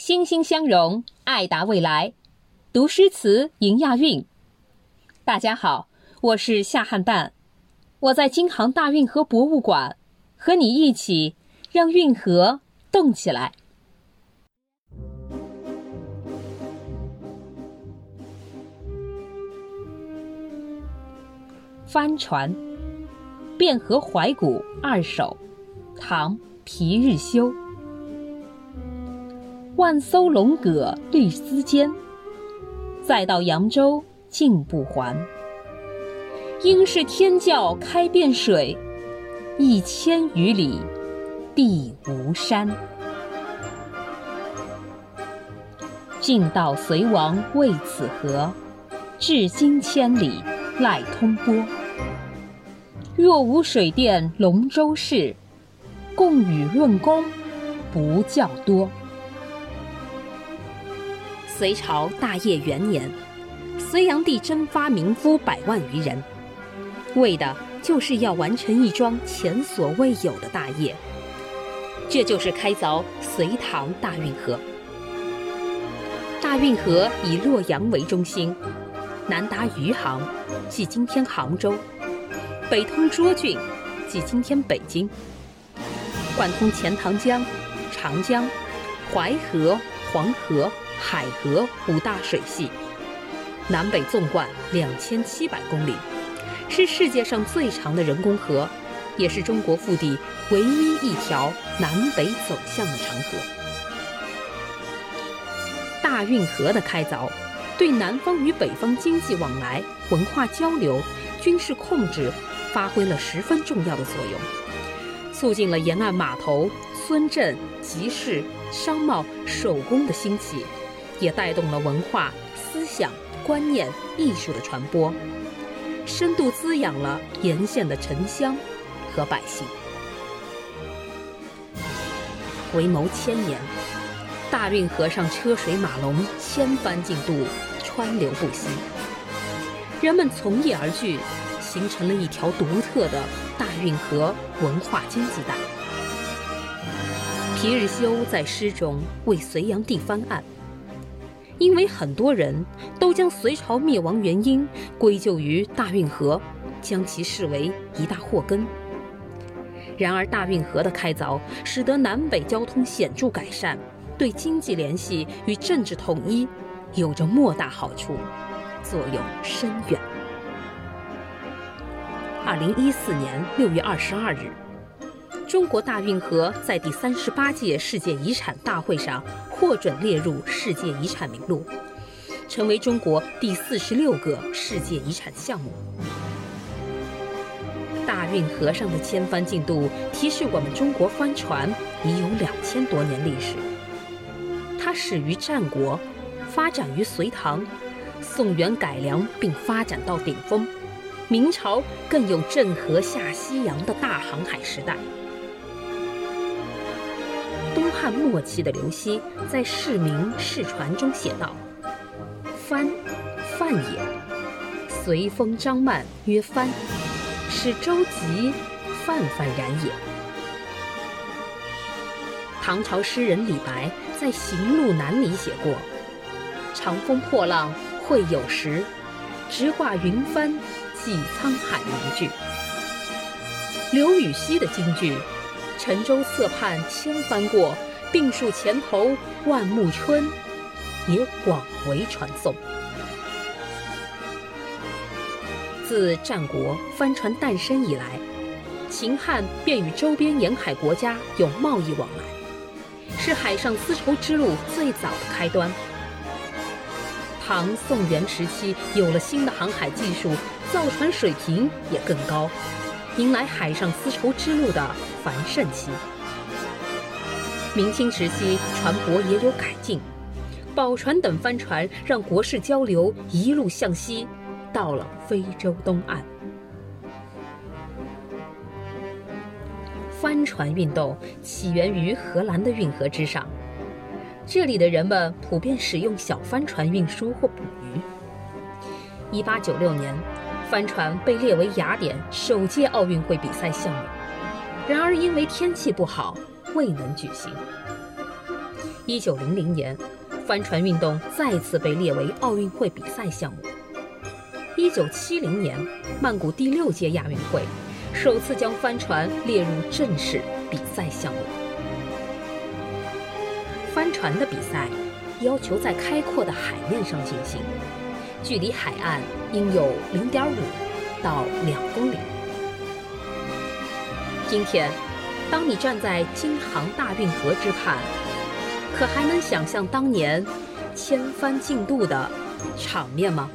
欣欣相融，爱达未来。读诗词，迎亚运。大家好，我是夏汉旦，我在京杭大运河博物馆，和你一起让运河动起来。帆船，《汴河怀古二首》，唐·皮日休。万艘龙舸绿丝间，再到扬州竟不还。应是天教开遍水，一千余里地无山。晋道隋王为此河，至今千里赖通波。若无水电龙舟事，共与论功不较多。隋朝大业元年，隋炀帝征发民夫百万余人，为的就是要完成一桩前所未有的大业，这就是开凿隋唐大运河。大运河以洛阳为中心，南达余杭（即今天杭州），北通涿郡（即今天北京），贯通钱塘江、长江、淮河、黄河。海河五大水系，南北纵贯两千七百公里，是世界上最长的人工河，也是中国腹地唯一一条南北走向的长河。大运河的开凿，对南方与北方经济往来、文化交流、军事控制发挥了十分重要的作用，促进了沿岸码头、村镇、集市、商贸、手工的兴起。也带动了文化、思想、观念、艺术的传播，深度滋养了沿线的城乡和百姓。回眸千年，大运河上车水马龙，千帆竞渡，川流不息。人们从业而聚，形成了一条独特的大运河文化经济带。皮日休在诗中为隋炀帝翻案。因为很多人都将隋朝灭亡原因归咎于大运河，将其视为一大祸根。然而，大运河的开凿使得南北交通显著改善，对经济联系与政治统一有着莫大好处，作用深远。二零一四年六月二十二日。中国大运河在第三十八届世界遗产大会上获准列入世界遗产名录，成为中国第四十六个世界遗产项目。大运河上的千帆竞渡，提示我们中国帆船已有两千多年历史。它始于战国，发展于隋唐，宋元改良并发展到顶峰，明朝更有郑和下西洋的大航海时代。东汉末期的刘熙在《释名释传》中写道：“帆，范也。随风张漫曰帆，使舟楫泛泛然也。”唐朝诗人李白在《行路难》里写过：“长风破浪会有时，直挂云帆济沧海”一句。刘禹锡的京剧。沉舟侧畔千帆过，病树前头万木春，也广为传颂。自战国帆船诞生以来，秦汉便与周边沿海国家有贸易往来，是海上丝绸之路最早的开端。唐宋元时期有了新的航海技术，造船水平也更高。迎来海上丝绸之路的繁盛期。明清时期，船舶也有改进，宝船等帆船让国事交流一路向西，到了非洲东岸。帆船运动起源于荷兰的运河之上，这里的人们普遍使用小帆船运输或捕鱼。一八九六年。帆船被列为雅典首届奥运会比赛项目，然而因为天气不好，未能举行。一九零零年，帆船运动再次被列为奥运会比赛项目。一九七零年，曼谷第六届亚运会首次将帆船列入正式比赛项目。帆船的比赛要求在开阔的海面上进行，距离海岸应有零点五到两公里。今天，当你站在京杭大运河之畔，可还能想象当年千帆竞渡的场面吗？